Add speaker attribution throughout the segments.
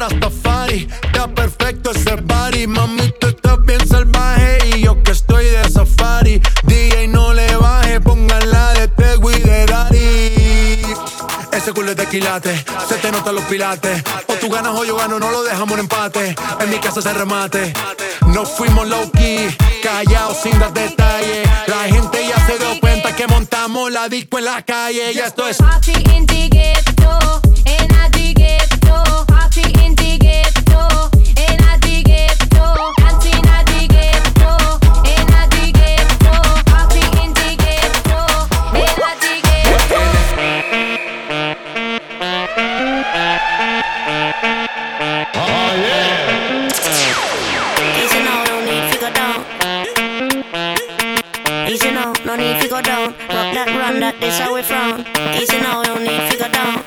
Speaker 1: Rastafari, está perfecto ese body. Mami, tú estás bien salvaje y yo que estoy de safari. DJ no le baje, pónganla de Tego y de Daddy. Ese culo es de quilate, se te notan los pilates. O tú ganas o yo gano, no lo dejamos en empate. En mi casa se remate. Nos fuimos low key, callados sin dar detalles. La gente ya se dio cuenta que montamos la disco en la calle. Y esto es
Speaker 2: Party in the ghetto,
Speaker 3: this how we frown. Easy now, no need to go down.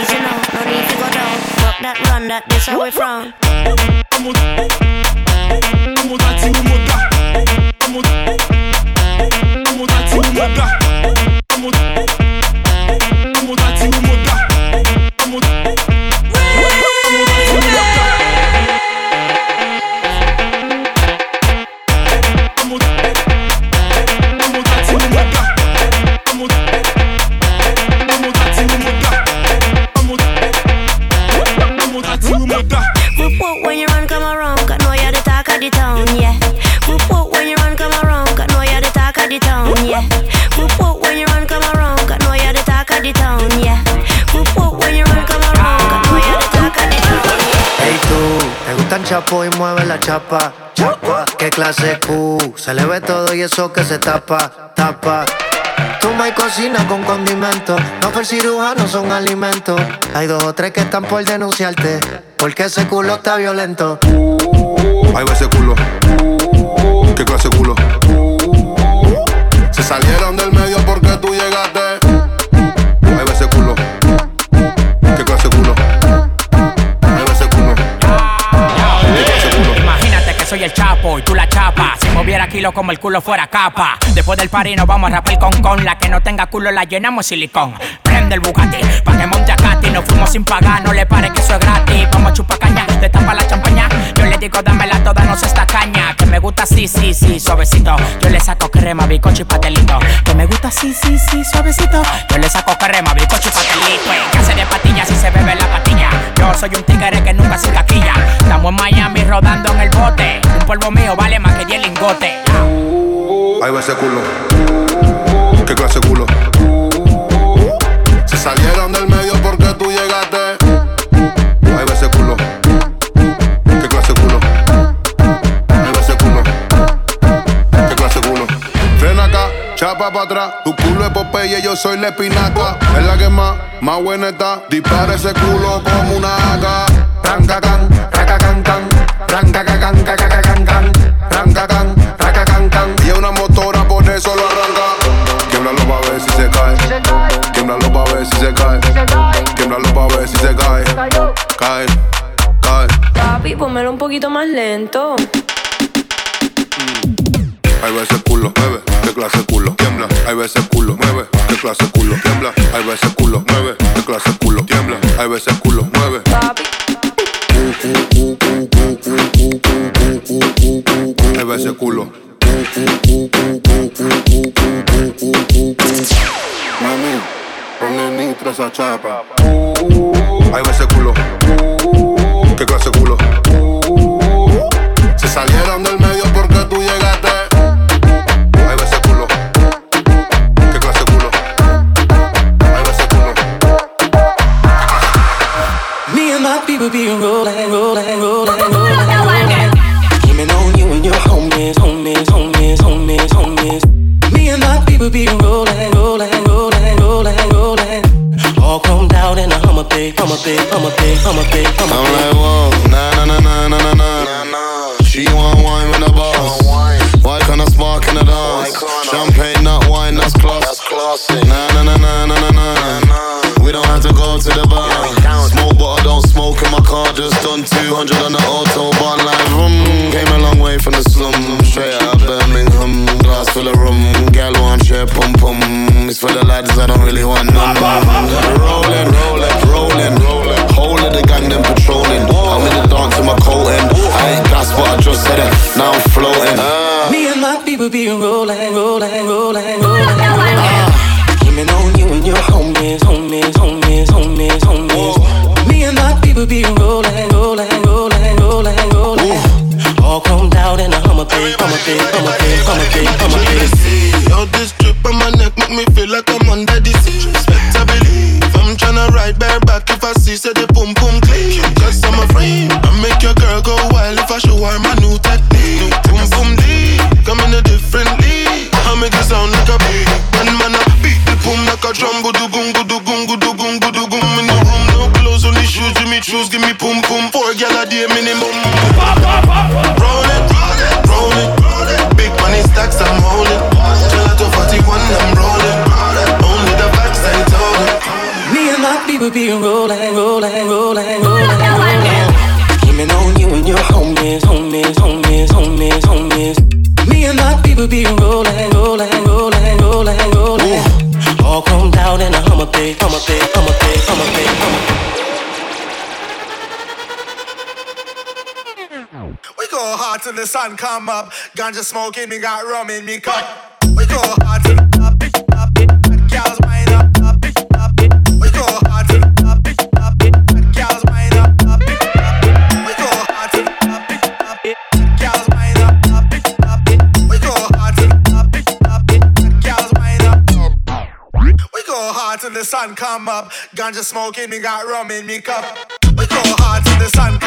Speaker 3: Easy now, no need to go down. Rock that run, that this how we frown.
Speaker 4: Eso que se tapa, tapa. Tú me cocina con condimento, no fue cirujano, son alimentos. Hay dos o tres que están por denunciarte, porque ese culo está violento.
Speaker 5: Ahí va ese culo. ¿Qué clase de culo? Se salieron del medio porque
Speaker 6: Como el culo fuera capa. Después del party nos vamos a rapar con con. La que no tenga culo la llenamos silicón. Prende el Bugatti, pa' que monte a. Nos fuimos sin pagar, no le pare que eso es gratis. Vamos a chupar caña, te tapa la champaña. Yo le digo, dámela toda, no se esta caña. Me gusta así, sí, sí, suavecito. Yo le saco crema, bicocho y pastelito. Que me gusta así, sí, sí, suavecito. Yo le saco crema, bicocho y pastelito. Eh, Que hace de patillas si se bebe la patilla. Yo soy un tigre que nunca se caquilla. Estamos en Miami rodando en el bote. Un polvo mío vale más que 10 lingotes.
Speaker 5: Ahí va ese culo. ¿Qué clase culo? Se salieron del para atrás. Tu culo es Popeye, yo soy la espinaca. Es la que más, más buena está. Dispara ese culo como una AK. Ranca can, raca can can. Ranca can can, can can can. Ranca can, raca can can. Y es una motora, por eso lo arranca. Quiebralo pa' ver si se cae. Quiebralo pa' ver si se cae. Quiebralo pa' ver si se cae. Cae, cae.
Speaker 3: Papi, pónmelo un poquito más lento.
Speaker 5: Ahí va ese culo, mueve, qué clase de culo, tiembla. Va ese culo, mueve, qué clase de culo, tiembla. Va ese culo, mueve, qué clase de culo, tiembla. Va ese culo, mueve. Va ese culo.
Speaker 7: Mami,
Speaker 8: Ponle nitro esa chapa. Va ese culo. ¿Qué clase culo? Se salieron del
Speaker 9: Me people be rolling, rolling, rolling, rolling. Scheming on you and your homies, homies, homies, homies, homies. Me and my people be rolling, rolling, rolling, rolling, rolling. All chromed out in a Hummer big, Hummer big, Hummer big, Hummer big, Hummer
Speaker 8: I'm
Speaker 9: big.
Speaker 8: like, whoa, na na na na na na na. She want wine with the boss. Why can't I spark in the dance? Champagne, not wine, that's class. That's classy. Na na na na na na na. We don't have to go to the bar. Smoke in my car. Just done 200 on the autobahn, like vroom. Came a long way from the slum, straight out of Birmingham. Glass full of rum, gal want share pum pum. It's for the lads I don't really want none. Rolling, rolling, rolling, rolling. Whole of the gang them patrolling. I'm in the dance with my coat in. I ain't gas, but I just said it. Now I'm floating.
Speaker 9: Me and my people be rolling, rolling, rolling, rolling. Scheming on you and your homies, homies, homies, homies, homies. Me and my people be rolling, rolling, rolling, rolling, rolling. All chromed out in a Hummer big, Hummer big, Hummer big, Hummer big, Hummer big.
Speaker 8: Yo, this drip on my neck make me feel like I'm under the sea. Respect I believe. I'm tryna ride bareback if I see
Speaker 10: sun come up. Ganja smoking, me got rum in me cup. We go hard till up, up, girls wind up, up, up. We go hard till up, up, girls wind up, up, up. We go hard till up, up, girls wind up, up, up. We go hard till up, up, girls wind up. We go hard till the sun come up. Ganja smoking, me got rum in me cup. We go hard till the sun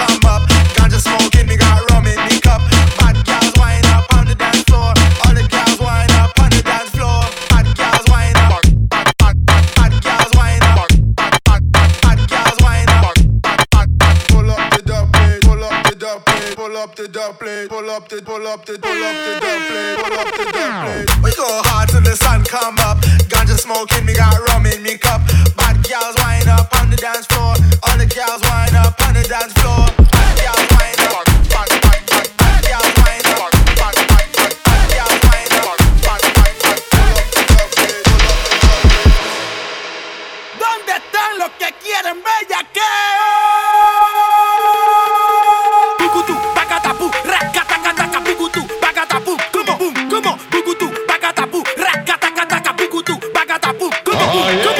Speaker 10: up the, pull up the, pull up the dub plate. Pull up the dub plate. We go hard till the sun come up. Ganja smoking, me got rum in me cup. Bad girls wind up on the dance floor. All the girls wind up on the dance floor. Bad girls wind up. Bad, bad, bad, bad girls wind up. Bad, bad, bad, bad girls wind up. Bad, bad, bad.
Speaker 6: ¿Dónde están los que quieren bellaqueo? Pacatapú, como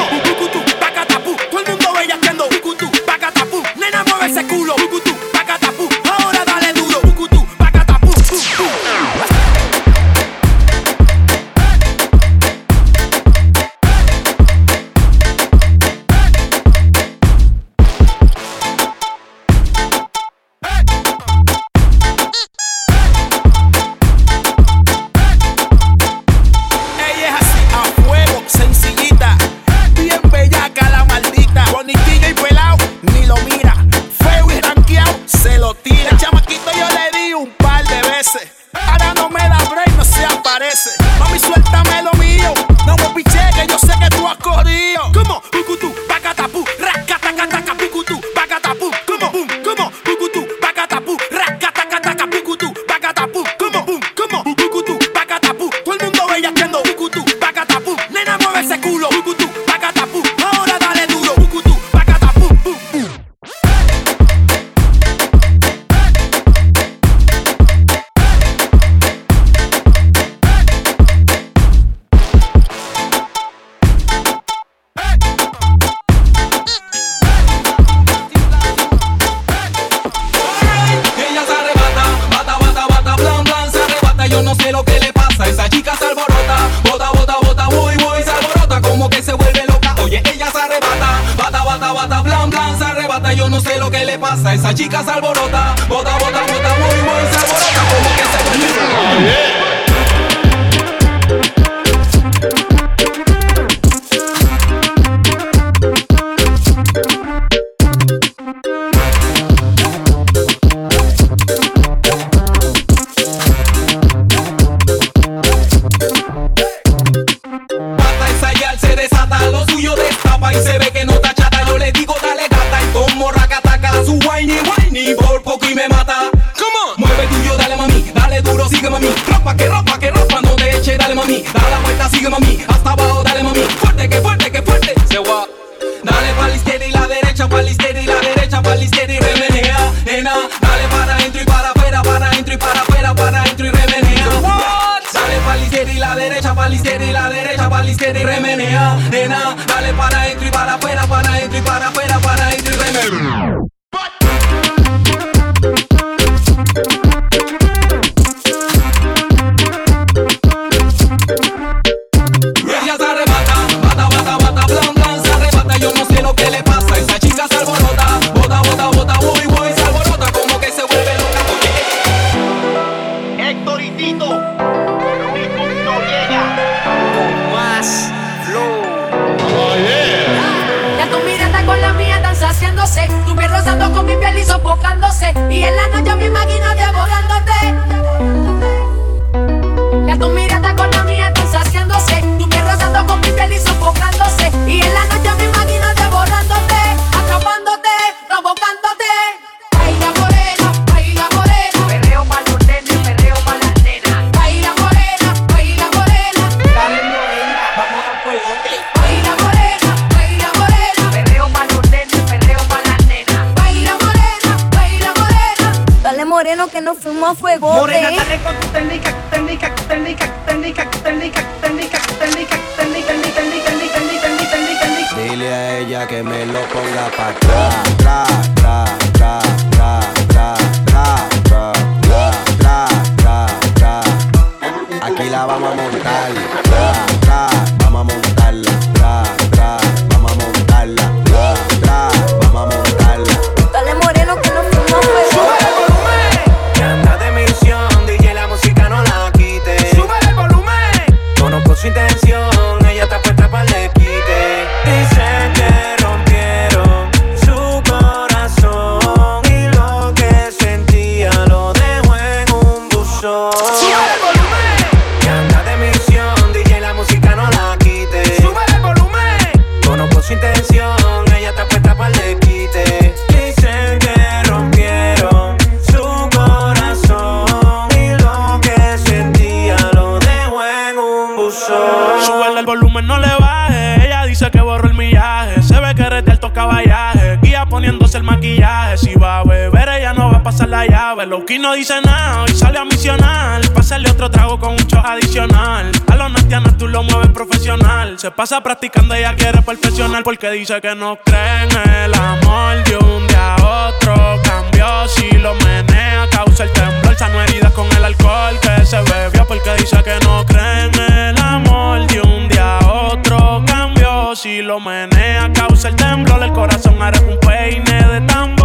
Speaker 6: no
Speaker 11: dice nada, hoy sale a misionar. Pásale otro trago con un shot adicional. A los natianos tú lo mueves profesional. Se pasa practicando, y ella quiere perfeccionar porque dice que no cree en el amor. De un día a otro cambió, si lo menea, causa el temblor. Sano heridas con el alcohol que se bebió porque dice que no cree en el amor. De un día a otro cambió, si lo menea, causa el temblor. El corazón hará un peine de tambor.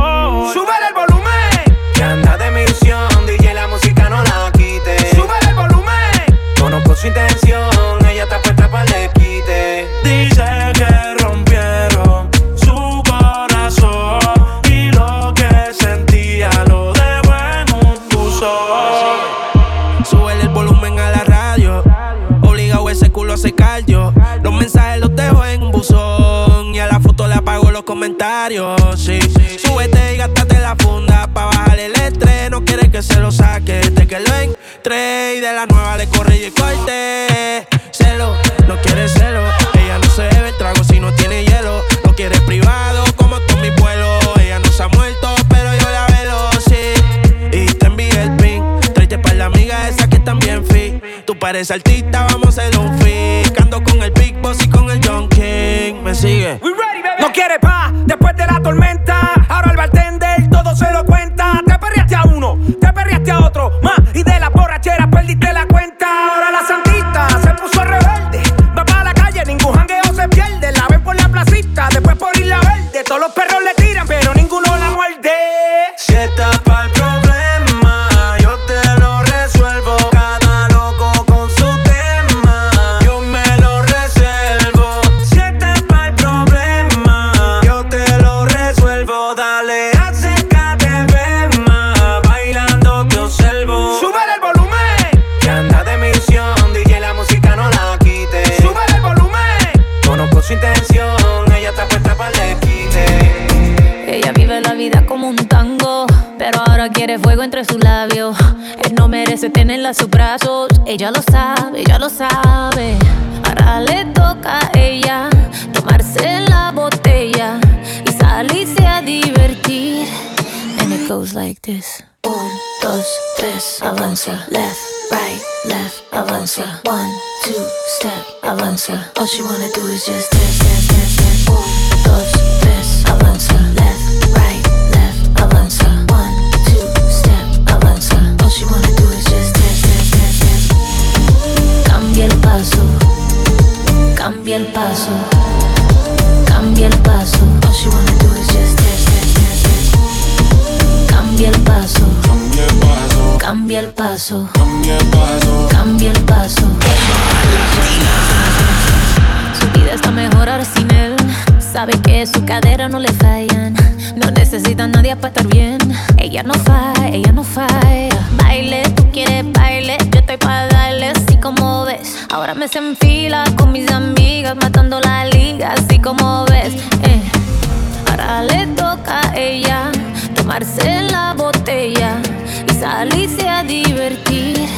Speaker 6: su intención, ella está puesta para el quite.
Speaker 11: Dice que rompieron su corazón y lo que sentía lo dejó en un uso.
Speaker 6: Súbele el volumen a la radio, obligado ese culo a secar yo. Los mensajes los dejo en un buzón y a la foto le apago los comentarios. Sí, sí. súbete y gástate la funda pa' bajar el estrés. No quieres que se lo saque, te que lo entre corte. Celo, no quiere celo. Ella no se bebe el trago si no tiene hielo. No quiere privado como tú, mi pueblo. Ella no se ha muerto, pero yo la velo, sí. Y te envié el pin. Tráete para la amiga esa que también fit. Tú pareces artista, vamos a hacer un fit. Cando con el Big Boss y con el John King. Me sigue.
Speaker 12: We ready, baby. No quiere Ella lo sabe, ya lo sabe. Ahora le toca a ella tomarse la botella y salirse a divertir. And it goes like this. Un, dos, tres, avanza. Left, right, left, avanza. One, two, step, avanza. All she wanna do is just dance, dance. Cambia el paso. Cambia el paso. Su vida está mejor ahora sin él. Sabe que su cadera no le fallan. No necesita a nadie para estar bien. Ella no falla, ella no falla. Baile, tú quieres baile. Yo estoy para darle así como ves. Ahora me se enfila con mis amigas, matando la liga, así como ves. Eh. Ahora le toca a ella tomarse la botella salirse a divertir.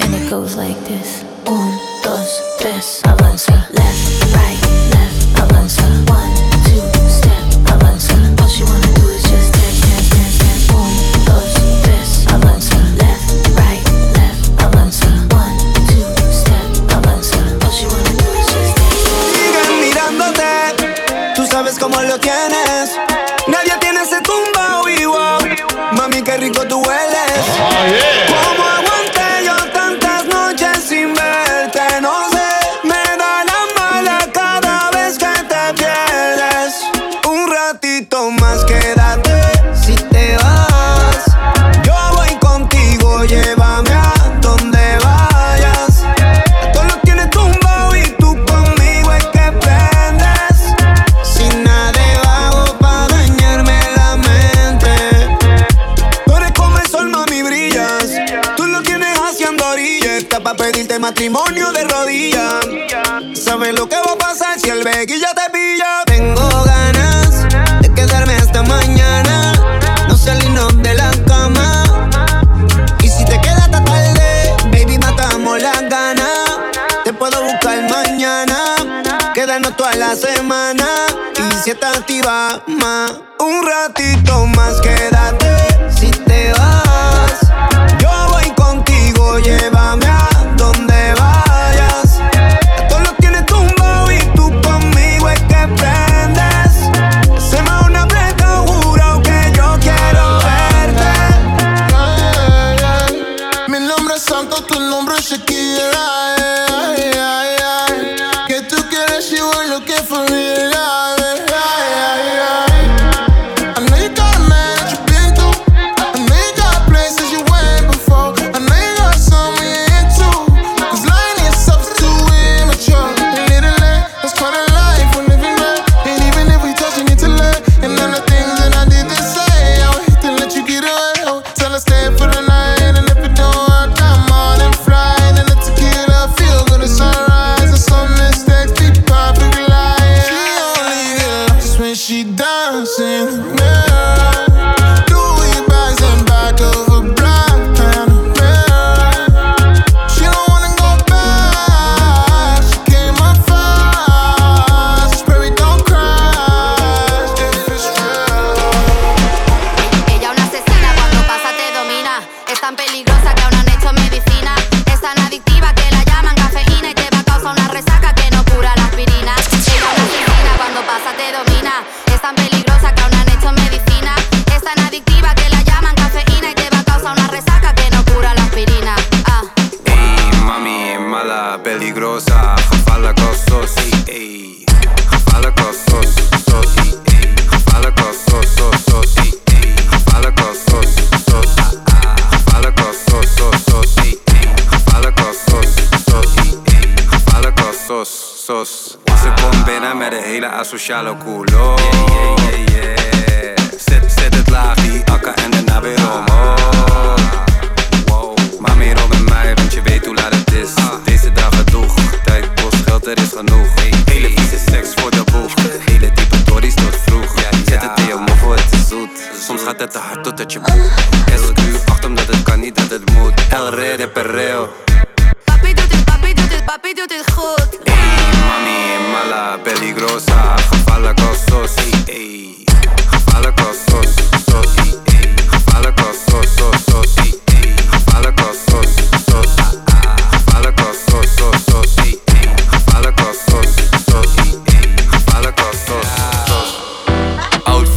Speaker 12: And it goes like this: 1, 2, 3, avanza. Left, right, left, avanza. 1, 2, step, avanza. All she wanna do is just dance, dance, dance, dance. 1, 2, 3, avanza. Left, right, left, avanza. 1, 2, step, avanza. All she wanna do is just dance.
Speaker 13: Sigan mirándote, tú sabes cómo lo tienes. Nadie tiene ese tumbao igual. Mami, qué rico tu yeah. si estás activa,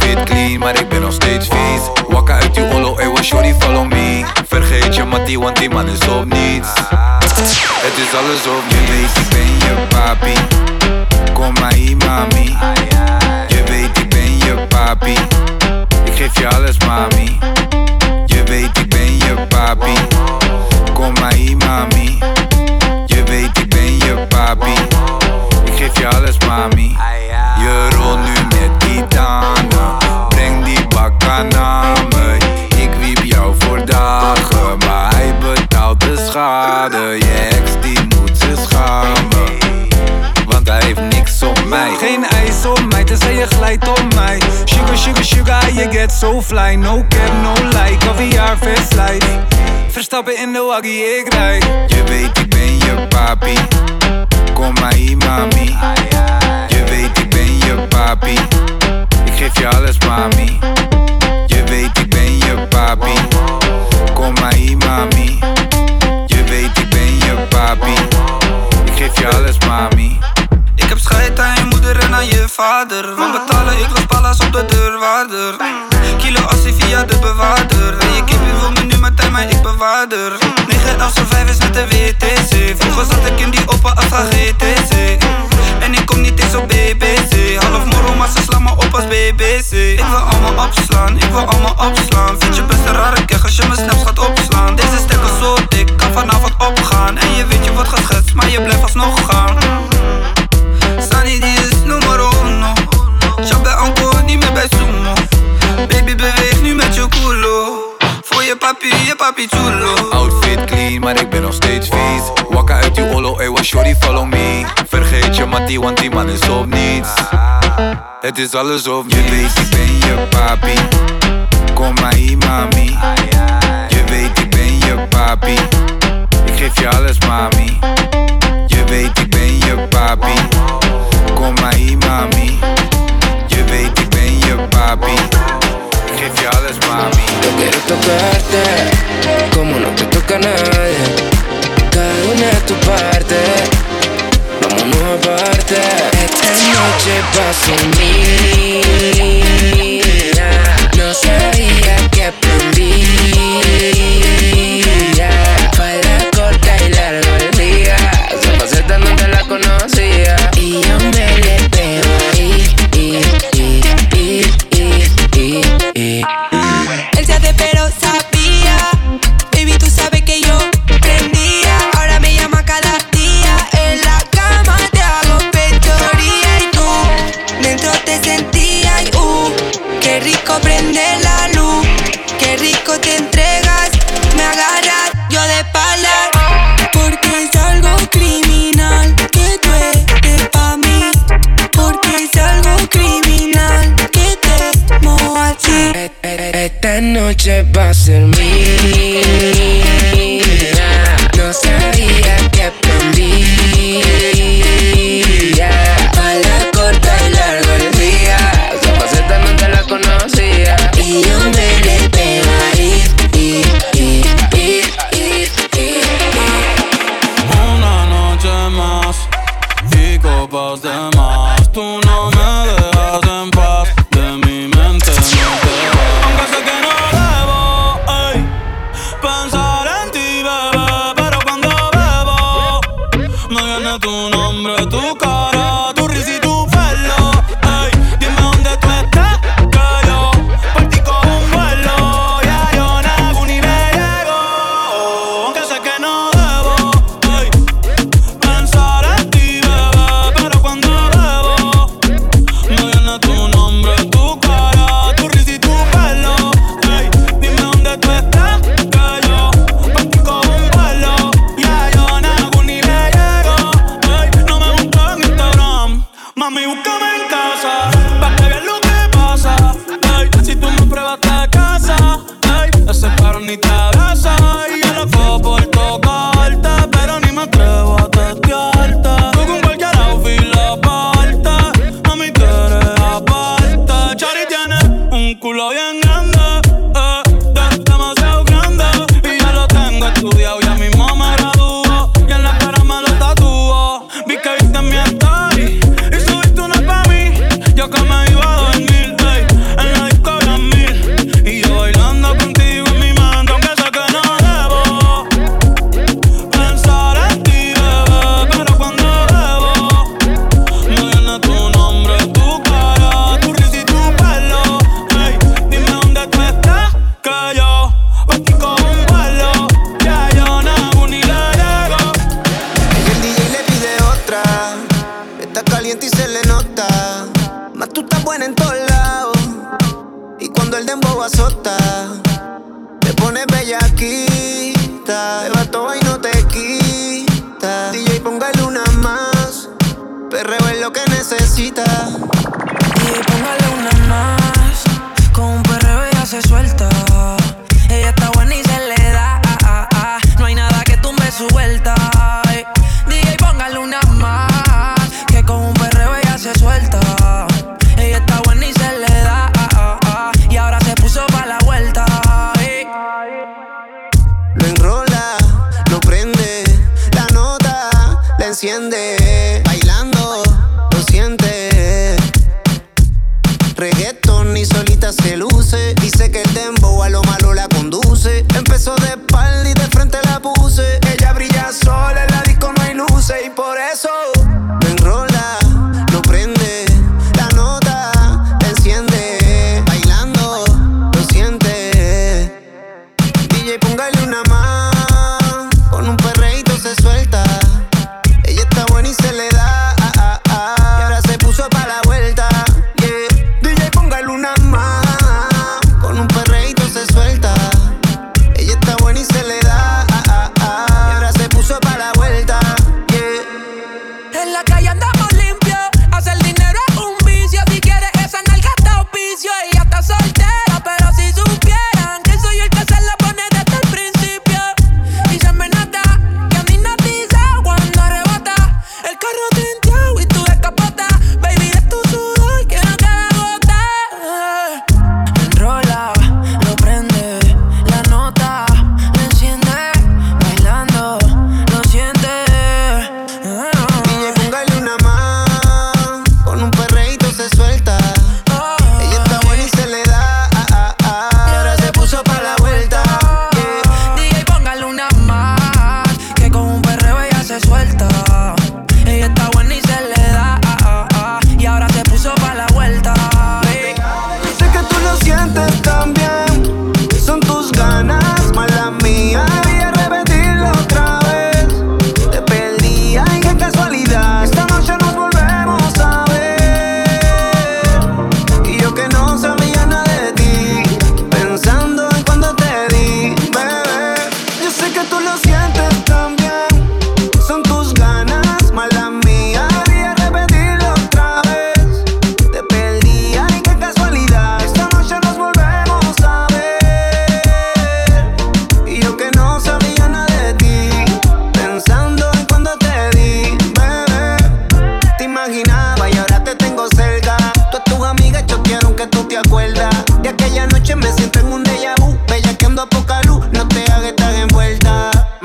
Speaker 14: Outfit clean, maar ik ben nog steeds vies. Wakka uit die ollo, ey, was shorty, follow me. Vergeet je mattie, want die man is op niets. Het is alles op je weet, ik ben je papi. Kom maar hier, mami. Je weet, ik ben je papi. Ik geef je alles, mami. Je weet, ik ben je papi. Kom maar hier, mami. Je weet, ik ben je papi. Ik geef je alles, mami je
Speaker 1: glijdt op mij. Sugar, sugar, sugar, you get so fly. No cap, no caviar, vis life Verstappen in de waggie, ik rijd.
Speaker 14: Je weet ik ben je papi. Kom maar hier mami. Je weet ik ben je papi. Ik geef je alles mami. Je weet ik ben je papi. Kom maar hier mami. Je weet ik ben je papi. Ik geef je alles mami
Speaker 15: Scheid aan je moeder en aan je vader. Want betalen, ik los ballas op de deurwaarder. Kilo assie via de bewaarder. En je kippie wil me nu meteen, maar ik bewaarder. 9 11 zo 5 is met de WTC Vroeger zat ik in die open Astra GTC En ik kom niet eens op BBC Half moro, maar ze slaan me op als BBC Ik wil allemaal opslaan, ik wil allemaal opslaan. Vind je best een rare keg als je mijn snaps gaat opslaan? Deze stekker zo dik, kan vanavond opgaan. En je weet je wordt geschetst, maar je blijft alsnog gaan Sunny die is numero uno Shop bij Anko, niet meer bij Sumo Baby beweeg nu met je culo Voor je papi, je papi chulo
Speaker 14: Outfit clean, maar ik ben nog steeds vies. Wakka uit die ollo, ey, was shorty, follow me. Vergeet je mattie, want die man is op niets. Het is alles of Je weet, ik ben je papi. Kom maar hier, mami. Je weet, ik ben je papi. Ik geef je alles, mami Kom maar hier, mami Je weet, ik ben je papi Ik geef mami
Speaker 16: Yo quiero tocarte como no te toca nadie. Cada una de tu parte, vámonos aparte. Esta noche va sin mí. Esta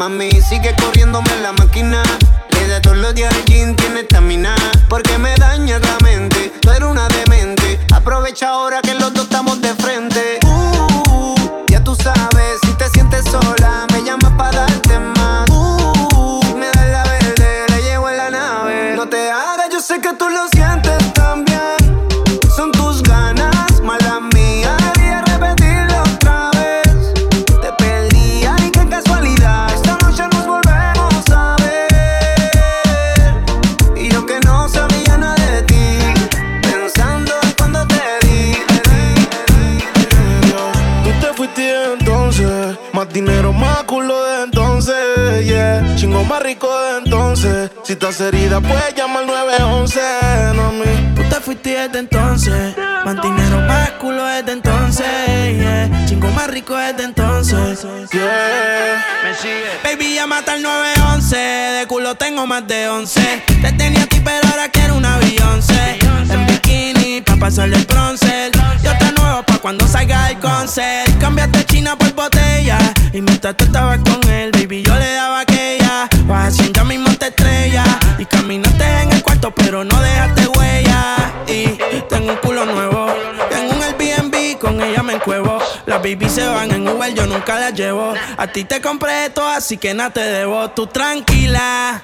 Speaker 13: Mami, sigue corriéndome en la máquina. Le da todos los días al tiene estamina. Porque me daña la mente, tú eres una demente. Aprovecha ahora que lo
Speaker 10: estás pues llama al 911.
Speaker 17: Tú te fuiste desde entonces. Mantinero más culo desde entonces. Yeah. Chingo más rico desde entonces. Me sigue. Baby, ya mata al 911. De culo tengo más de 11. Te tenía a ti, pero ahora quiero una Beyoncé. En bikini, pa' pasarle el bronce. Yo te nuevo pa' cuando salga el concert. Cámbiate china por botella. Y mientras tú estabas con él, pero no dejaste huella. Y tengo un culo nuevo. Tengo un Airbnb, con ella me encuevo. Las baby se van en Uber, yo nunca las llevo. A ti te compré esto, así que nada te debo. Tú tranquila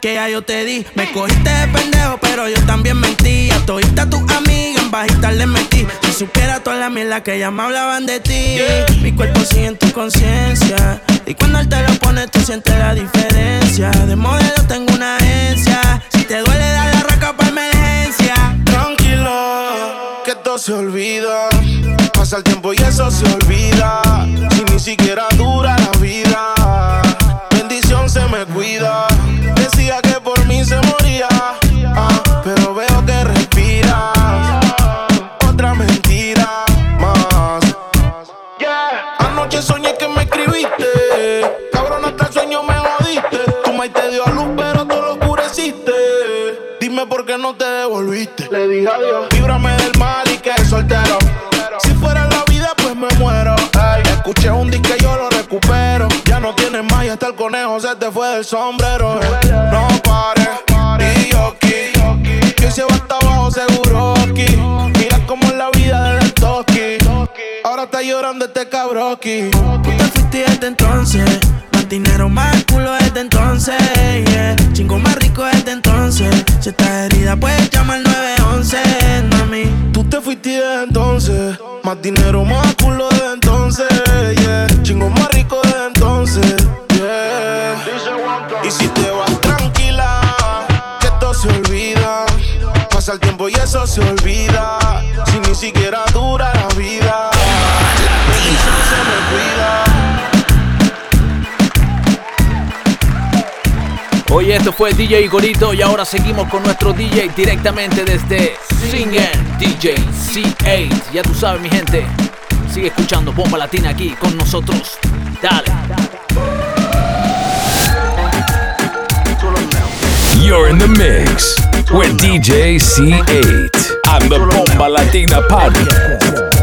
Speaker 17: que ya yo te di. Me cogiste de pendejo, pero yo también mentí. A todita tu amiga en bajita le mentí. Si supiera toda la mierda que ya me hablaban de ti. Mi cuerpo sigue en tu conciencia. Y cuando él te lo pone, tú sientes la diferencia. De modelo tengo una agencia te duele, dar la raca para emergencia.
Speaker 10: Tranquilo, que todo se olvida. Pasa el tiempo y eso se olvida. Si ni siquiera dura la vida. Bendición se me cuida. Decía que adiós. Líbrame del mal y que soltero. Si fuera la vida, pues me muero. Ey, escuché un disco y yo lo recupero. Ya no tienes más y hasta el conejo se te fue del sombrero. No pares. Y yo aquí. Que se va hasta abajo seguro aquí. Mira cómo es la vida de toki. Ahora está llorando este cabroki.
Speaker 18: Tú te fuiste desde entonces. Más dinero, más culo desde entonces. Yeah. Chingo más rico desde entonces. Si estás herida, puedes llamar al 911, mami.
Speaker 10: Tú te fuiste desde entonces. Más dinero, más culo desde entonces. Chingo más rico desde entonces. Y si te vas tranquila, que esto se olvida. Pasa el tiempo y eso se olvida. Si ni siquiera
Speaker 19: esto fue DJ Igorito y ahora seguimos con nuestro DJ directamente desde Singen DJ C8. Ya tú sabes, mi gente. Sigue escuchando Bomba Latina aquí con nosotros. Dale.
Speaker 20: You're in the mix with DJ C8 and the Bomba Latina Podcast.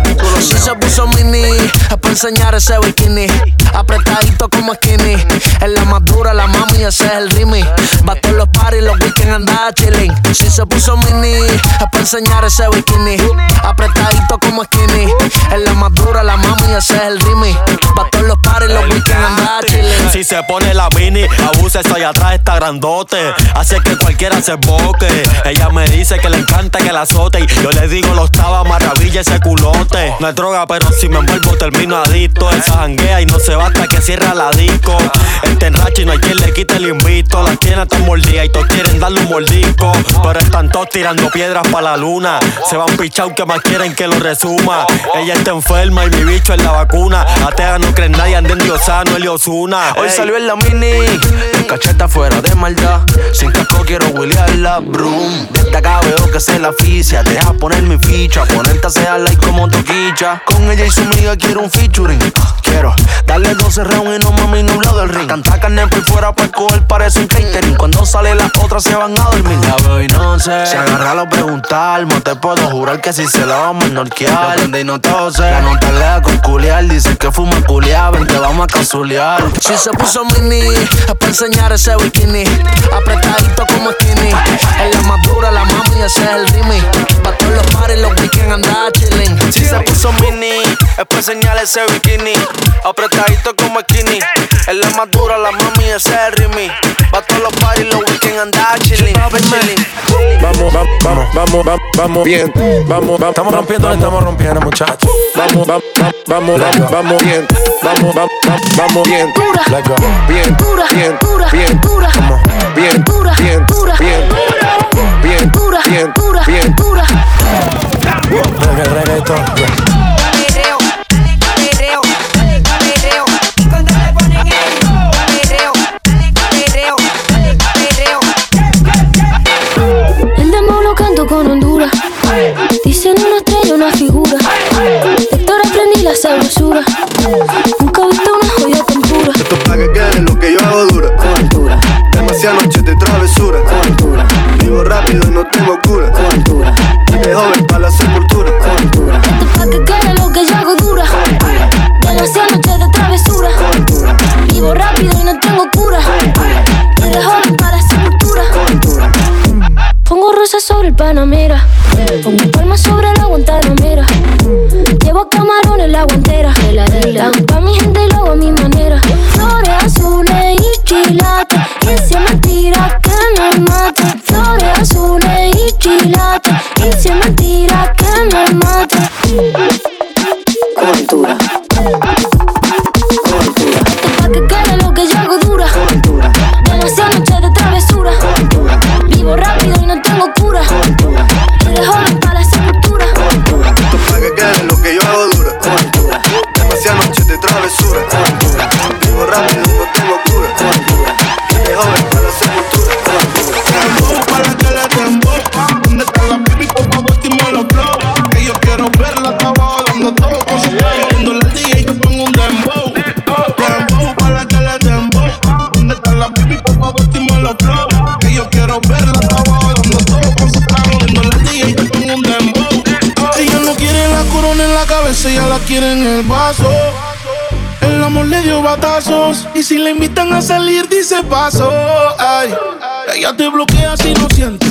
Speaker 9: Si se puso mini, es para enseñar ese bikini. Apretadito como skinny. Es la más dura, la mami, ese es el rimi. Va a todos los parties, los weekends anda chilling. Si se puso mini, es para enseñar ese bikini. Apretadito como skinny. Es la más dura, la mami, ese es el rimi. Va a todos los parties, los weekends anda chilling.
Speaker 21: Si se pone la mini, abusa eso allá atrás está grandote. Hace que cualquiera se boque. Ella me dice que le encanta que la azote. Y yo le digo, lo estaba maravilla ese culote. No droga, pero si me envuelvo termino adicto. Esa janguea y no se va hasta que cierra la disco. Este enracha y no hay quien le quite el invito. Las tiene tan mordidas y todos quieren darle un mordisco. Pero están todos tirando piedras para la luna. Se van pichao que más quieren que lo resuma. Ella está enferma y mi bicho es la vacuna. Atea no creen nadie, anden diosano, el Osuna.
Speaker 9: Hoy salió en la mini, el cacheta fuera de maldad. Sin casco quiero la broom. Desde acá veo que se la aficia. Deja poner mi ficha, ponerte a hacer like como Con ella y su amiga quiero un featuring. Quiero darle 12 rounds y no mami nublado del ring. Canta carne por fuera para coger parece un catering. Cuando sale las otras se van a dormir. La veo y no sé. Se agarra a lo preguntar, no te puedo jurar que si se la vamos a norquear. Prende y no tose. La nota lea con culiar. Dice que fuma culiar, ven que vamos a casulear. Si se puso mini, es para enseñar ese bikini. Apretadito como skinny. Es la más dura, la mami, ese es el rimi. Pa' todos los pares, los weekends anda chilling. Si se puso mini, es para enseñar ese bikini. Apretadito como skinny. Es la más dura, la mami, ese es el rimi. Pa' todos los pares, los weekends anda chilling. chilling.
Speaker 1: Vamos, vamos, vamos, vamos, vamos, vamos bien. Vamos, vamos. Estamos rompiendo, le estamos rompiendo, muchachos. Vamos, vamos, vamos, vamos, vamos bien. Vamos, vamos, vamos, vamos bien. Let's go. Bien, bien, bien, Come on. Bien, bien, bien, bien, bien, bien, Reggae, reggaeton,
Speaker 12: Nunca he visto una joya tan pura.
Speaker 22: Esto es pa' que quede lo que yo hago dura. Demasiadas noches de travesura. Vivo rápido y no tengo cura. De joven para la sepultura.
Speaker 12: Pa' que quede lo que yo hago dura. Demasiadas noches de travesura. Vivo rápido y no tengo cura. Y de joven para la sepultura. Pongo rosas sobre el panamera. Pongo palmas sobre la guantanamera. Llevo camarones la guantera. Pa' mi gente y lo hago a mi manera. Y si
Speaker 10: le invitan a salir, dice paso. Ay, ella te bloquea si no siente.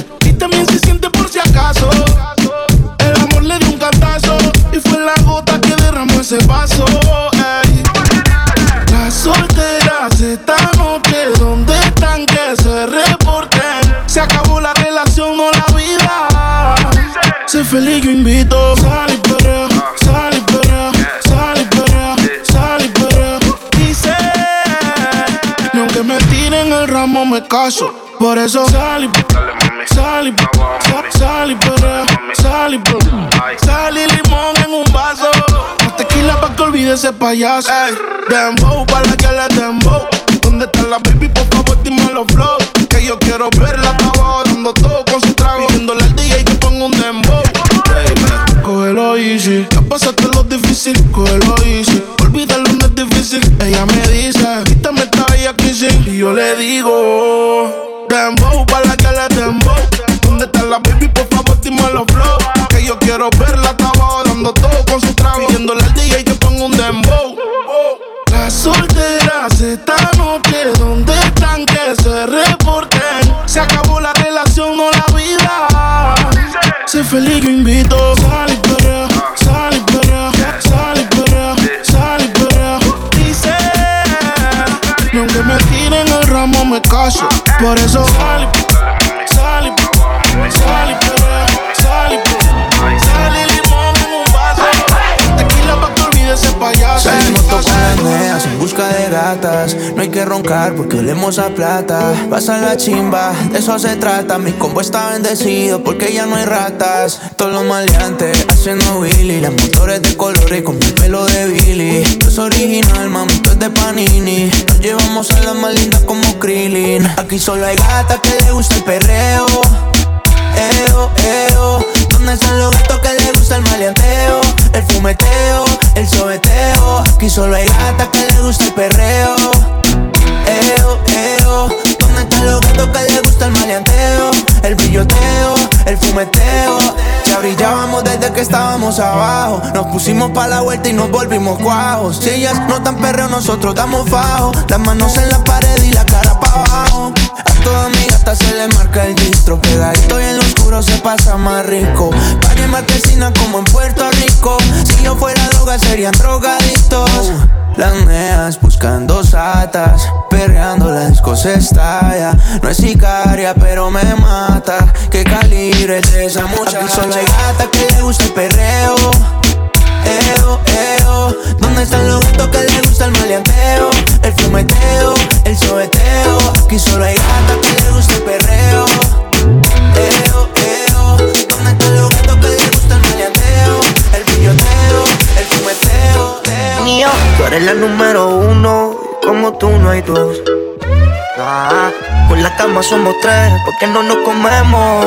Speaker 10: Por eso sal y sal y sal- y perrea, sal y. Sal y limón en un vaso. Tequila pa' que olvide ese payaso. Ey, dembow, para la que le dembow. ¿Dónde está la baby? Por favor, dime los flow. Que yo quiero verla, estaba dando todo con su trago. Pidiéndole al DJ que ponga un dembow. Baby, cógelo easy. Ya pasaste lo difícil, cógelo easy. Olvídalo, no es difícil. Ella me dice, quítame esta bella kissing. Y yo le digo, dembow, para la que le dembow. ¿Dónde está la baby? Por favor, dime los flow. Que yo quiero verla, Por eso
Speaker 23: No hay que roncar porque olemos a plata. Pasa la chimba, de eso se trata. Mi combo está bendecido porque ya no hay ratas. Todos los maleantes haciendo Willy. Las motores de colores con mi pelo de Billy. Yo soy original, mami, tú es de Panini. Nos llevamos a las más lindas como Krillin. Aquí solo hay gatas que le gusta el perreo. Eo, eo. ¿Dónde están los gatos que le gusta el maleanteo? El fumeteo, el sobeteo. Aquí solo hay gatas que le gusta el perreo. Eo, eo. ¿Dónde los gatos que le gusta el maleanteo? El brilloteo, el fumeteo. Ya brillábamos desde que estábamos abajo. Nos pusimos pa' la vuelta y nos volvimos cuajos. Si ellas no dan perreo, nosotros damos fajo. Las manos en la pared y la cara pa' abajo. A toda mi gata se le marca el distro. Pegadito y en lo oscuro se pasa más rico. Party en marquesina como en Puerto Rico. Si yo fuera droga, serían drogadictos. Las neas buscando satas, perreando la disco se estalla. No es sicaria, pero me mata. ¿Qué calibre es esa muchacha? Solo hay gata que le gusta el perreo. Eo, eo. ¿Dónde están los gatos que le gusta el maleanteo? El fumeteo, el sobeteo. Aquí solo hay gatas que le gusta el perreo. Eres la número uno. Como tú no hay dos. Ah, con la cama somos tres, porque no nos comemos.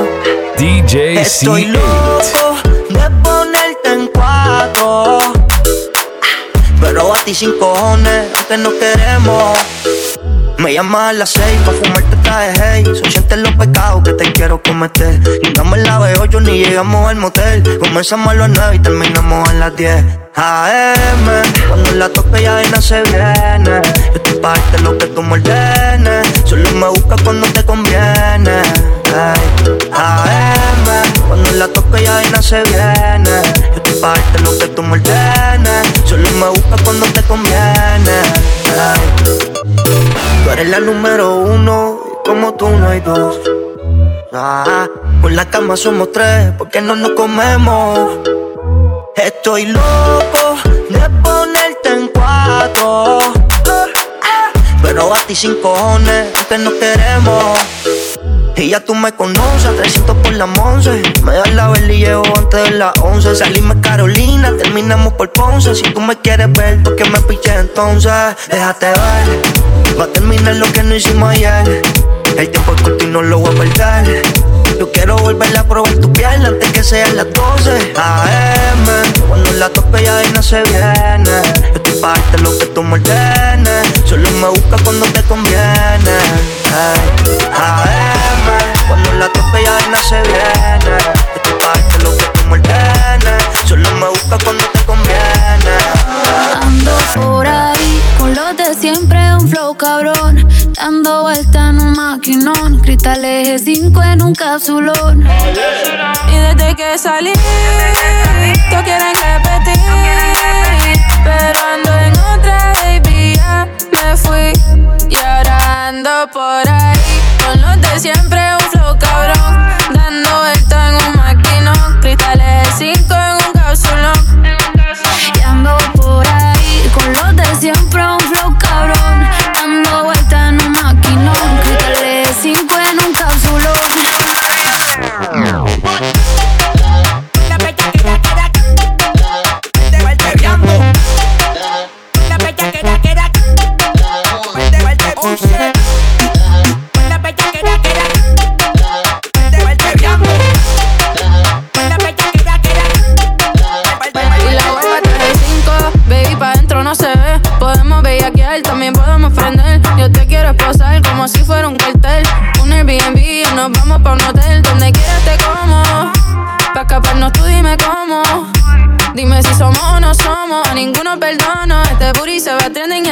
Speaker 9: DJ
Speaker 23: Estoy
Speaker 9: C8.
Speaker 23: loco de ponerte en cuatro. Pero a ti sin cojones, aunque no queremos. Me llamas a las seis pa' fumarte traje hey. Son sientes los pecados que te quiero cometer. Llegamos en la B8 ni llegamos al motel. Comenzamos a las 9 y terminamos a las 10 AM Cuando la toque ya vaina se viene. Yo estoy pa' darte lo que tú me ordenes. Solo me buscas cuando te conviene AM Cuando la toque ya vaina se viene. Yo estoy pa' darte lo que tú me ordenes. Solo me buscas cuando te conviene. Tú eres la número uno, como tú no hay dos. Ah, la cama somos tres, porque no nos comemos. Estoy loco de ponerte en cuatro. Pero a ti sin cojones, que no queremos. Y ya tú me conoces, 300 por la once. Me das la vela y llevo antes de las 11. Salimos Carolina, terminamos por Ponce. Si tú me quieres ver, ¿por qué me piché entonces? Déjate ver, va a terminar lo que no hicimos ayer. El tiempo es corto y no lo voy a perder. Yo quiero volver a probar tu piel antes que sean las 12 AM. Cuando la tope ya vaina se viene. Yo estoy pa' darte lo que tú me ordenes. Solo me busca cuando te conviene. AM. Cuando la tope ya no se viene. De tu parte lo que tú me ordenes. Solo me busca cuando te conviene.
Speaker 24: Ando por ahí con los de siempre, un flow cabrón. Dando vuelta en un maquinón.
Speaker 12: Cristal eje 5 en un capsulón.
Speaker 24: Y
Speaker 12: desde que
Speaker 24: salí, todos quieren repetir. Pero
Speaker 12: ando en
Speaker 10: otra, baby, ya me fui. Y ahora ando por ahí.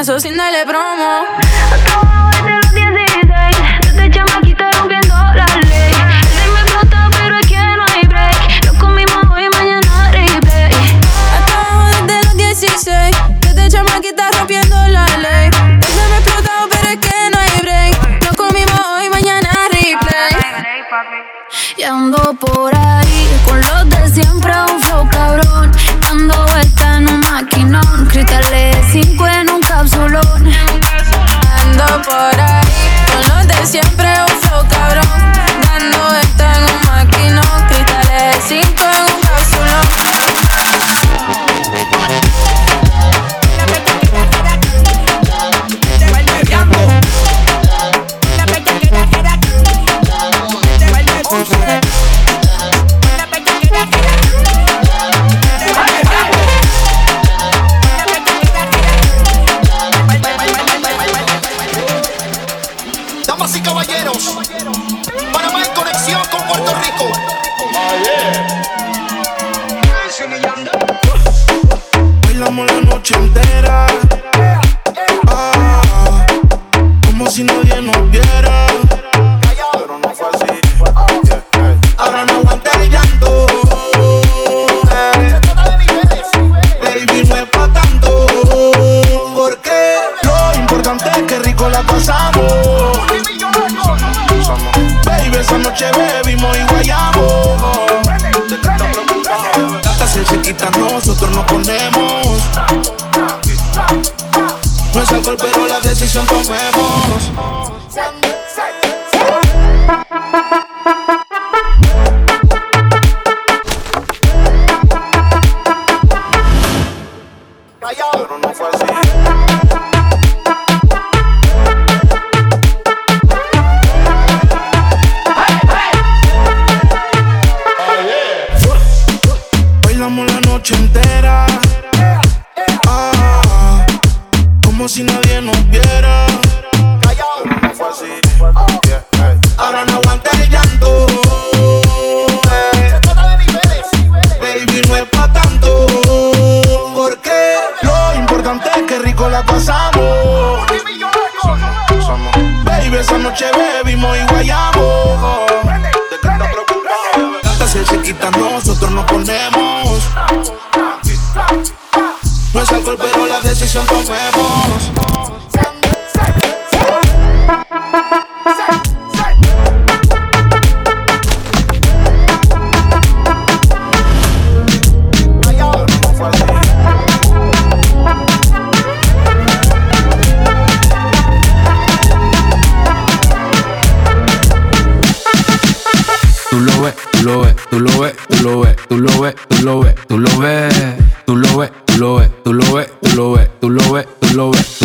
Speaker 10: eso sin darle promo.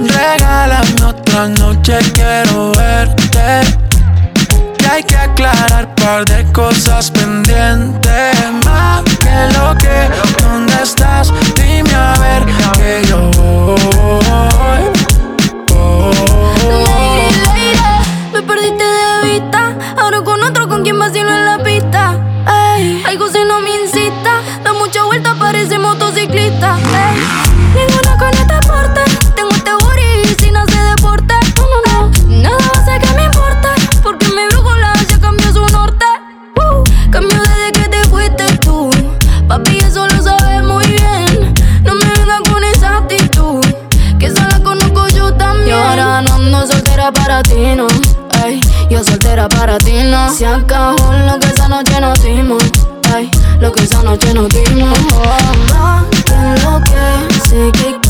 Speaker 1: Regálame otra noche, quiero verte. Y hay que aclarar par de cosas pendientes. Más que lo que, ¿dónde estás? Dime a ver que yo voy.
Speaker 25: Ahora con otro, con quien vacilo en la pista. Ey, algo se no me incita. Da mucha vuelta, parece motociclista. Soltera para ti, no. Se acabó lo que esa noche nos dimos. Ey, lo que esa noche nos dimos. Oh, más que lo que sé que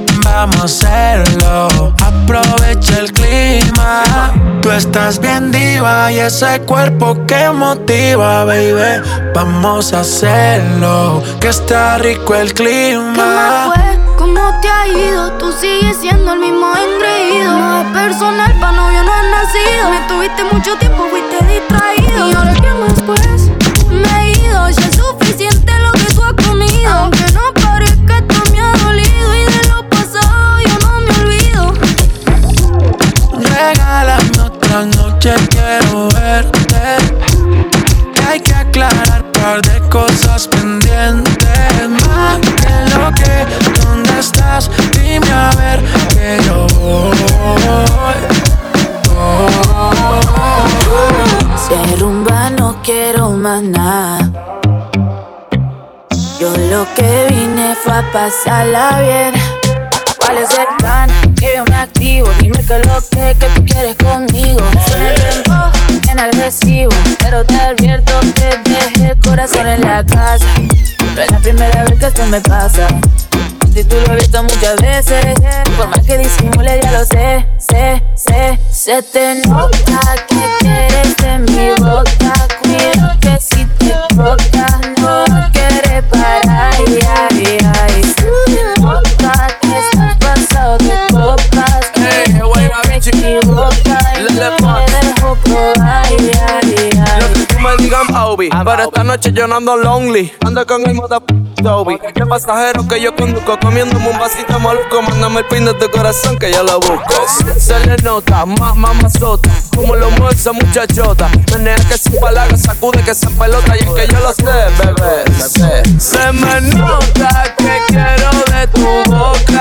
Speaker 1: vamos a hacerlo. Aprovecha el clima. Tú estás bien diva y ese cuerpo que motiva, baby. Vamos a hacerlo. Que está rico el
Speaker 25: ¿Qué
Speaker 1: clima.
Speaker 25: fue? ¿Cómo te ha ido? Tú sigues siendo el mismo engreído. Personal, pa' novio no has nacido. Me tuviste mucho tiempo, fuiste distraído.
Speaker 1: Noche, quiero verte. Hay que aclarar par de cosas pendientes. Más que lo que, ¿dónde estás? Dime a ver que yo voy.
Speaker 25: De rumba no quiero más nada. Yo lo que vine fue a pasarla bien. ¿Cuál es el? Que yo me activo. Dime que lo que, tú quieres conmigo. Suena el en agresivo. Pero te advierto que dejé el corazón en la casa. No es la primera vez que esto me pasa. Si tú lo has visto muchas veces, por más que disimule, ya lo sé, sé, sé. Se te nota que quieres de mi boca. Cuido que si te toca, no quieres parar. Ay, ay, ay. Me equivoca y no me dejo probar. Ay, ay,
Speaker 26: Lo
Speaker 25: ay.
Speaker 26: que tú me digas, Obi. Pero esta noche yo no ando lonely. Ando con el moda Toby. Este pasajero que yo conduzco comiéndome un vasito maluco. Mándame el pin de tu corazón que yo lo busco. Se le nota, más mamazota. Como lo mueve esa muchachota. Menea que sin palabras sacude que esa pelota. Y es que yo lo sé, bebé. sé. Se me nota que quiero de tu boca.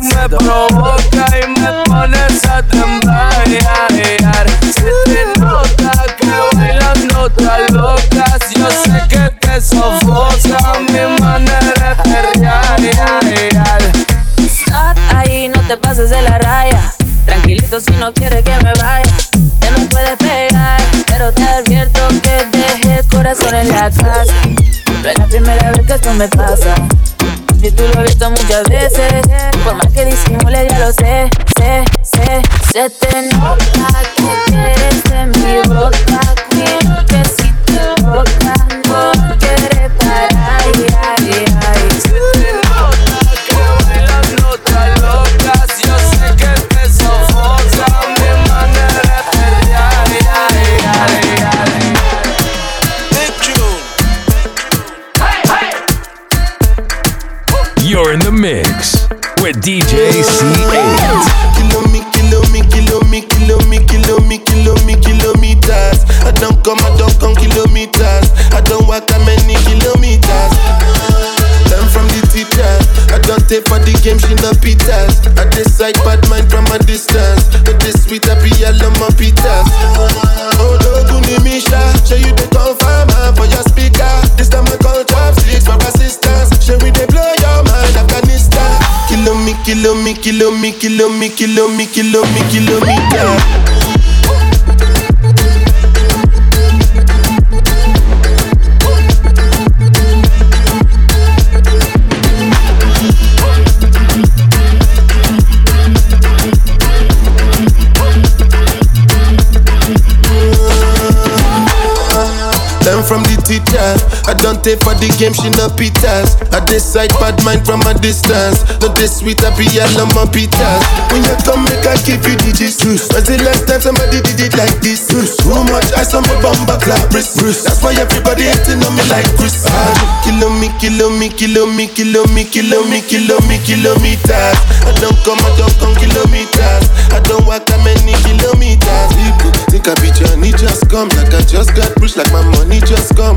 Speaker 26: Me provocas y me pones a temblar. Se te nota que bailando tan locas. Yo sé que te sofoca mi manera de perrear.
Speaker 25: Stop ahí, no te pases de la raya. Tranquilito si no quieres que me vaya. Te me puedes pegar, pero te advierto que dejé el corazón en la casa. No es la primera vez que esto me pasa. Si tú lo has visto muchas veces, por más que disimule, ya lo sé, sé, sé. Se te nota que quieres de mi boca. Cuido que si te toca,
Speaker 27: I don't for the game, she no pitas. I decide bad mind from a distance. But this sweet happy yellow my pitas. Oh, no, Guni Misha. Show you the confirm for your speaker. This time I call chopsticks for assistance. Show we they blow your mind, Afghanistan. Kilo me, kilo me, kilo me, kilo me, kilo me, kilo me, kilometer. Take for the game, she no pitas. I decide bad mind from a distance. Not this sweet, I be all on my pitas. When you come, make I give you digits. When's the last time somebody did it like this? Too much ice on my bumper clap wrist. That's why everybody hating on me like Chris. Ah, Kilo me, kilo me, kilo me, kilo me, kilo me, kilo me, kilometers. I don't come, I don't come kilometers. I don't walk that many kilometers. People think I be Johnny just come. Like I just got pushed, like my money just come.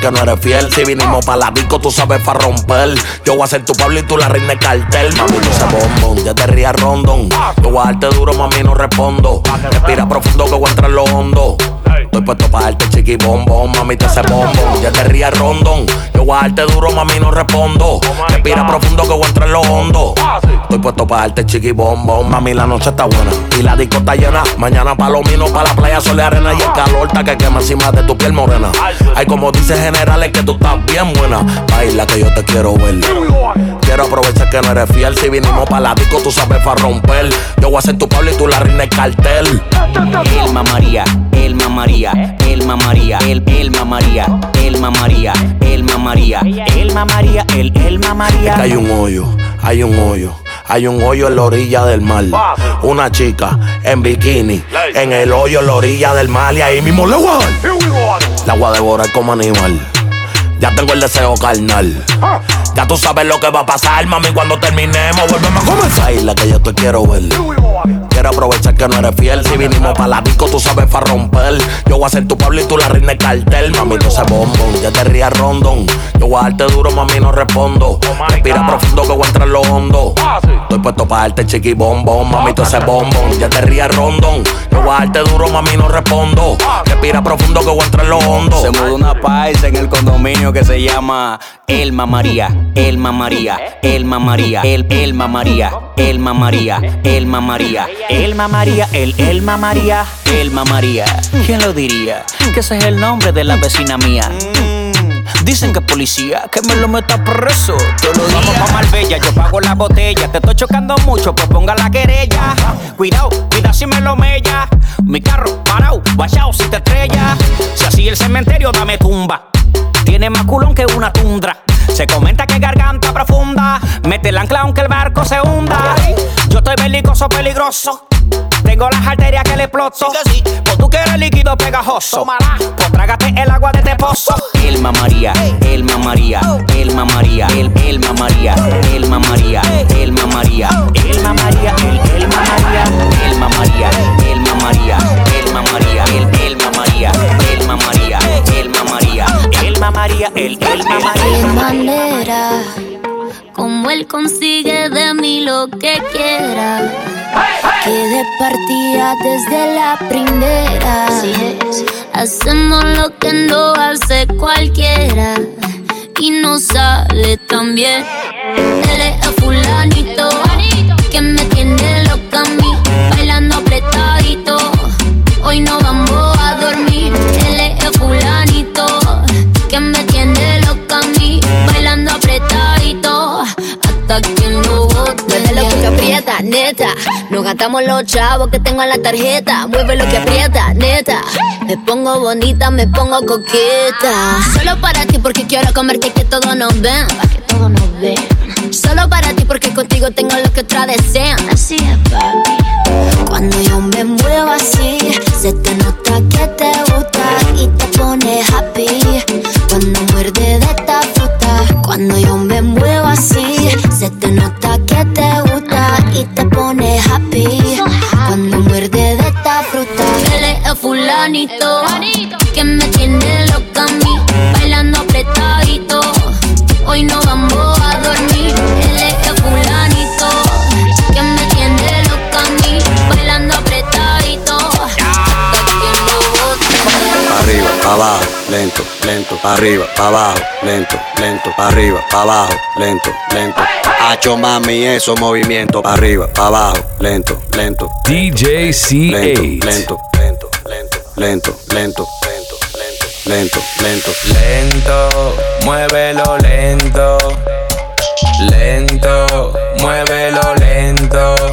Speaker 28: que no
Speaker 29: eres fiel. Si vinimos pa' la disco, tú sabes pa' romper. Yo voy a ser tu Pablo y tú la reina de cartel. Mami, no se bombón, ya te rías rondón. Yo voy a darte duro, mami, no respondo. Respira profundo que voy a entrar en lo hondo. Estoy puesto pa' darte chiqui bombón, mami, te hace bombón. Ya te rías rondón. Yo voy a darte duro, mami, no respondo. Respira profundo que voy a entrar en lo hondo. Estoy puesto pa' darte chiqui bombón, mami, la noche está buena. Y la disco está llena. Mañana palomino pa' la playa, sol y arena. Y el calor está que quema encima de tu piel morena. Ay, como dice generales que tú estás bien buena. Baila que yo te quiero ver. Quiero aprovechar que no eres fiel. Si vinimos pa' la disco, tú sabes pa' romper. Yo voy a ser tu Pablo y tú la reina del cartel.
Speaker 30: El mamaría, el mamaría, el mamaría, el el mamaría, el mamaría, el mamaría, el mamaría, el el
Speaker 29: Es
Speaker 30: mamaría.
Speaker 29: que hay un hoyo, hay un hoyo. Hay un hoyo en la orilla del mar. Una chica en bikini. En el hoyo en la orilla del mar. Y ahí mismo le voy a dar. La voy a devorar como animal. Ya tengo el deseo carnal. Ya tú sabes lo que va a pasar, mami, cuando terminemos. Volvemos a comenzar. Baila que yo te quiero ver. Quiero quiere aprovechar que no eres fiel. Si vinimos para la disco, tú sabes para romper. Yo voy a ser tu Pablo y tú la reina de cartel. Mami, no se bombón, ya te rías rondón. Yo voy a darte duro, mami, no respondo. Respira profundo que voy a entrar en lo hondo. Estoy puesto para darte chiqui bombón, mami, tú ese bombón. Ya te rías rondón. Yo voy a darte duro, mami, no respondo. Respira profundo que voy a entrar en lo hondo.
Speaker 30: Se mudó una paisa en el condominio que se llama Elma María, Elma María, Elma María, El Elma María, Elma María, Elma María, Elma María, El Elma María, Elma María. ¿Quién lo diría? Que ese es el nombre de la vecina mía. Dicen que es policía, que me lo meta preso. Todos los. Vamos pa' Marbella, yo pago la botella. Te estoy chocando mucho, pues ponga la querella. Cuidado, cuida si me lo mella. Mi carro parado, guachao si te estrella. Si así el cementerio, dame tumba. Tiene más culón que una tundra. Se comenta que garganta profunda, mete el ancla aunque el barco se hunda. Yo estoy belicoso, peligroso. Tengo las arterias que le exploto. Sí sí. Pues tú quieres líquido pegajoso. Tómala. Pues trágate el agua de este pozo. Oh. El mamaría, oh. el mamaría, el mamaría, el, el mamaría, el mamaría, el mamaría, el mamaría, el, el mamaría, el mamaría, el mamaría, el mamaría, el, el María, Elma María, Elma María, Elma María, El Elma
Speaker 31: Qué
Speaker 30: María.
Speaker 31: manera, como él consigue de mí lo que quiera. Que de partida desde la primera. Hacemos lo que no hace cualquiera. Y no sale tan bien. Él es el fulanito que me tiene loca a mí, bailando apretadito. Hoy no vamos Que no.
Speaker 32: Mueve lo que aprieta, neta. No gastamos los chavos que tengo en la tarjeta. Mueve lo que aprieta, neta. Me pongo bonita, me pongo coqueta. Solo para ti porque quiero comerte que todos nos ven. Que todos nos ven. Solo para ti porque contigo tengo lo que otras desean. Así es, papi.
Speaker 31: Cuando yo me muevo así, se te nota que te gusta y te pone happy. Cuando muerde de esta fruta, cuando yo te pone happy. Cuando muerde de esta fruta, es el fulanito que me tiene loca a mí, bailando apretadito. Hoy no vamos a dormir. Él es fulanito que me tiene loca a mí, bailando apretadito.
Speaker 29: Arriba, abajo, lento, lento, pa' arriba, pa' abajo, lento, lento, pa' arriba, pa' abajo, lento, lento. Hacho mami, eso movimiento, pa' arriba, pa' abajo, lento, lento.
Speaker 14: DJ C8.
Speaker 29: Lento, lento, lento, lento, lento, lento, lento, lento, lento.
Speaker 1: Lento, muévelo lento. Lento, muévelo lento.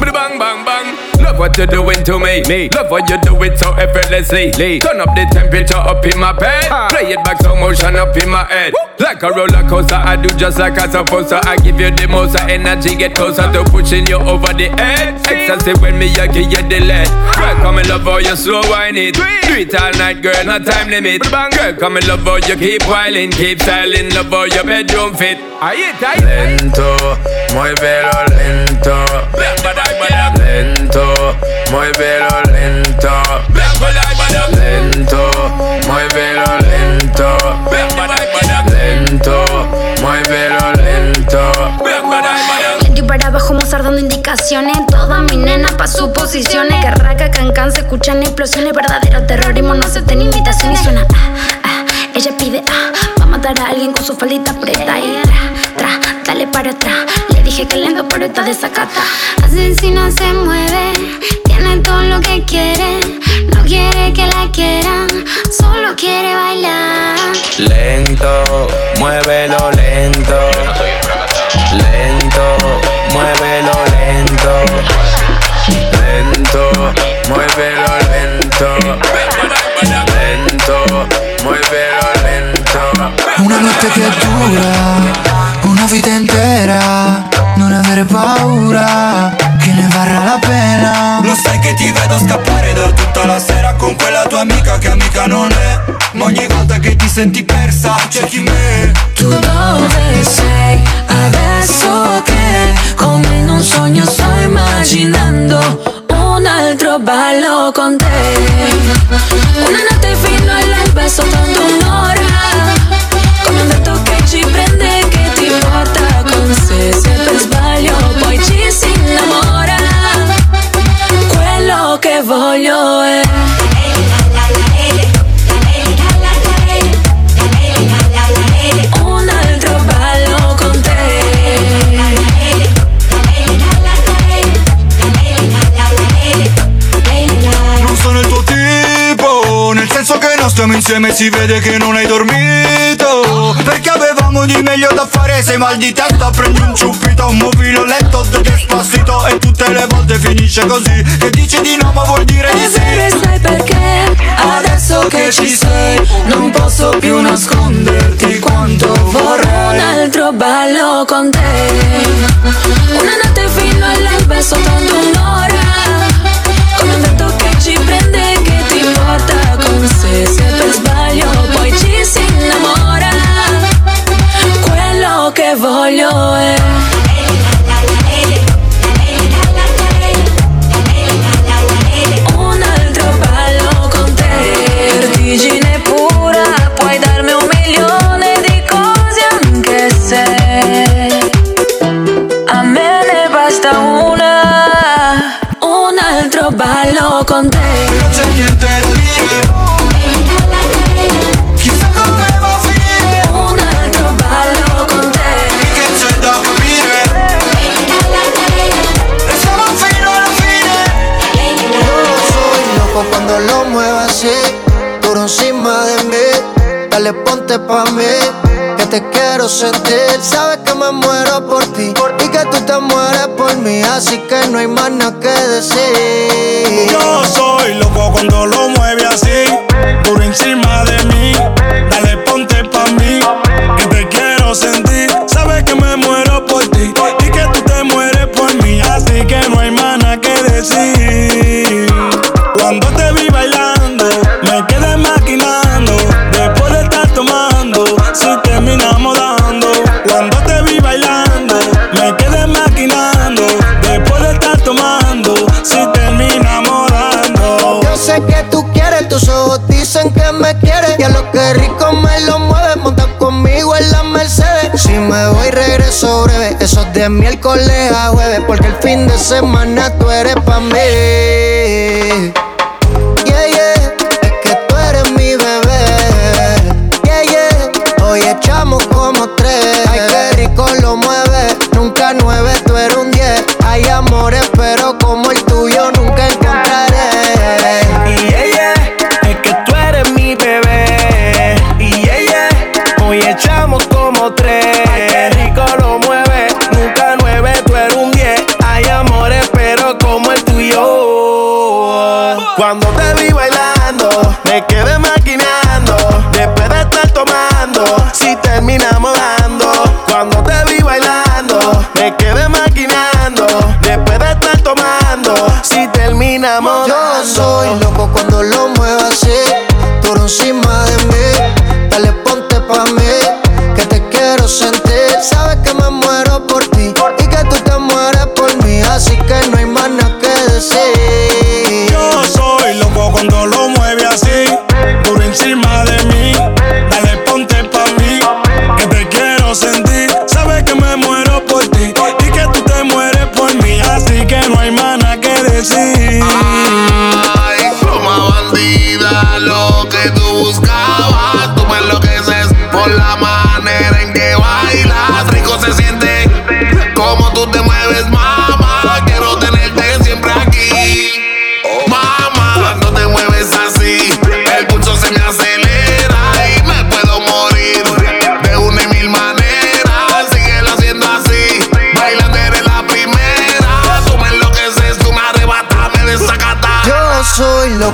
Speaker 14: Love what you're doing to me. me. Love what you do it so effortlessly. Turn up the temperature up in my bed. Play it back, slow motion up in my head. Like a roller coaster, I do just like I'm supposed to. I give you the most of energy, get closer to pushing you over the edge. Ecstasy when me, I give you the lead. Girl, come and love how you slow wine it. Do it all night, girl, no time limit. Girl, come and love how you keep whiling, keep styling, love how your bedroom fit. Ahí está, ahí está.
Speaker 1: Lento, muévelo lento. Lento, muévelo lento. Lento, muévelo lento. Lento, muévelo lento.
Speaker 31: Y para abajo Mozart dando indicaciones Todas mis nenas pa' sus posiciones Que raca, cancan, se escuchan explosiones. Verdadero terrorismo, no acepten invitación Y suena ah, ah, ella pide ah Va a matar a alguien con su faldita preta. Y tra, tra, dale para atrás. Le dije que lento pero está desacata. Así si no se mueve Tiene todo lo que quiere No quiere que la quieran Solo quiere bailar
Speaker 1: Lento, muévelo lento. Lento, check you insieme si vede che non hai dormito Perché avevamo di meglio da fare, sei mal di testa, prendi un ciuppito, un mobile letto, despacito E tutte le volte finisce così, che dici di no ma vuol dire di
Speaker 12: E
Speaker 1: sì
Speaker 12: sai perché adesso che ci sei non posso più nasconderti quanto vorrei un altro ballo con te. Una notte fino all'alba soltanto un'ora. Come un vento che ci prende e che ti porta. Se per sbaglio poi ci si innamora. Quello che voglio è un altro ballo con te. Vertigine pura, puoi darmi un milione di cose anche se a me ne basta una. Un altro ballo con te.
Speaker 4: Sentir. Sabes que me muero por ti y que tú te mueres por mí, así que no hay más nada que decir. Miércoles a jueves, porque el fin de semana tú eres pa' mí.
Speaker 13: Terminamos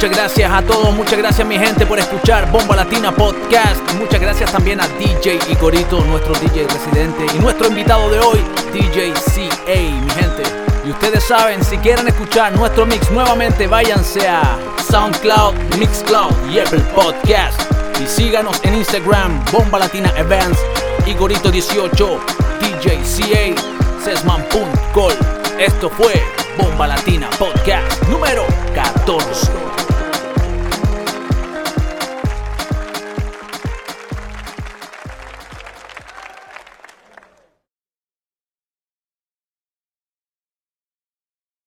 Speaker 31: Muchas gracias a todos, muchas gracias mi gente por escuchar Bomba Latina Podcast. Muchas gracias también a DJ Igorito, nuestro DJ residente y nuestro invitado de hoy, DJ CA, mi gente. Y ustedes saben, si quieren escuchar nuestro mix nuevamente, váyanse a SoundCloud, Mixcloud y Apple Podcast. Y síganos en Instagram, Bomba Latina Events, Igorito18, DJ CA, Sesman.col. Esto fue Bomba Latina Podcast número 14.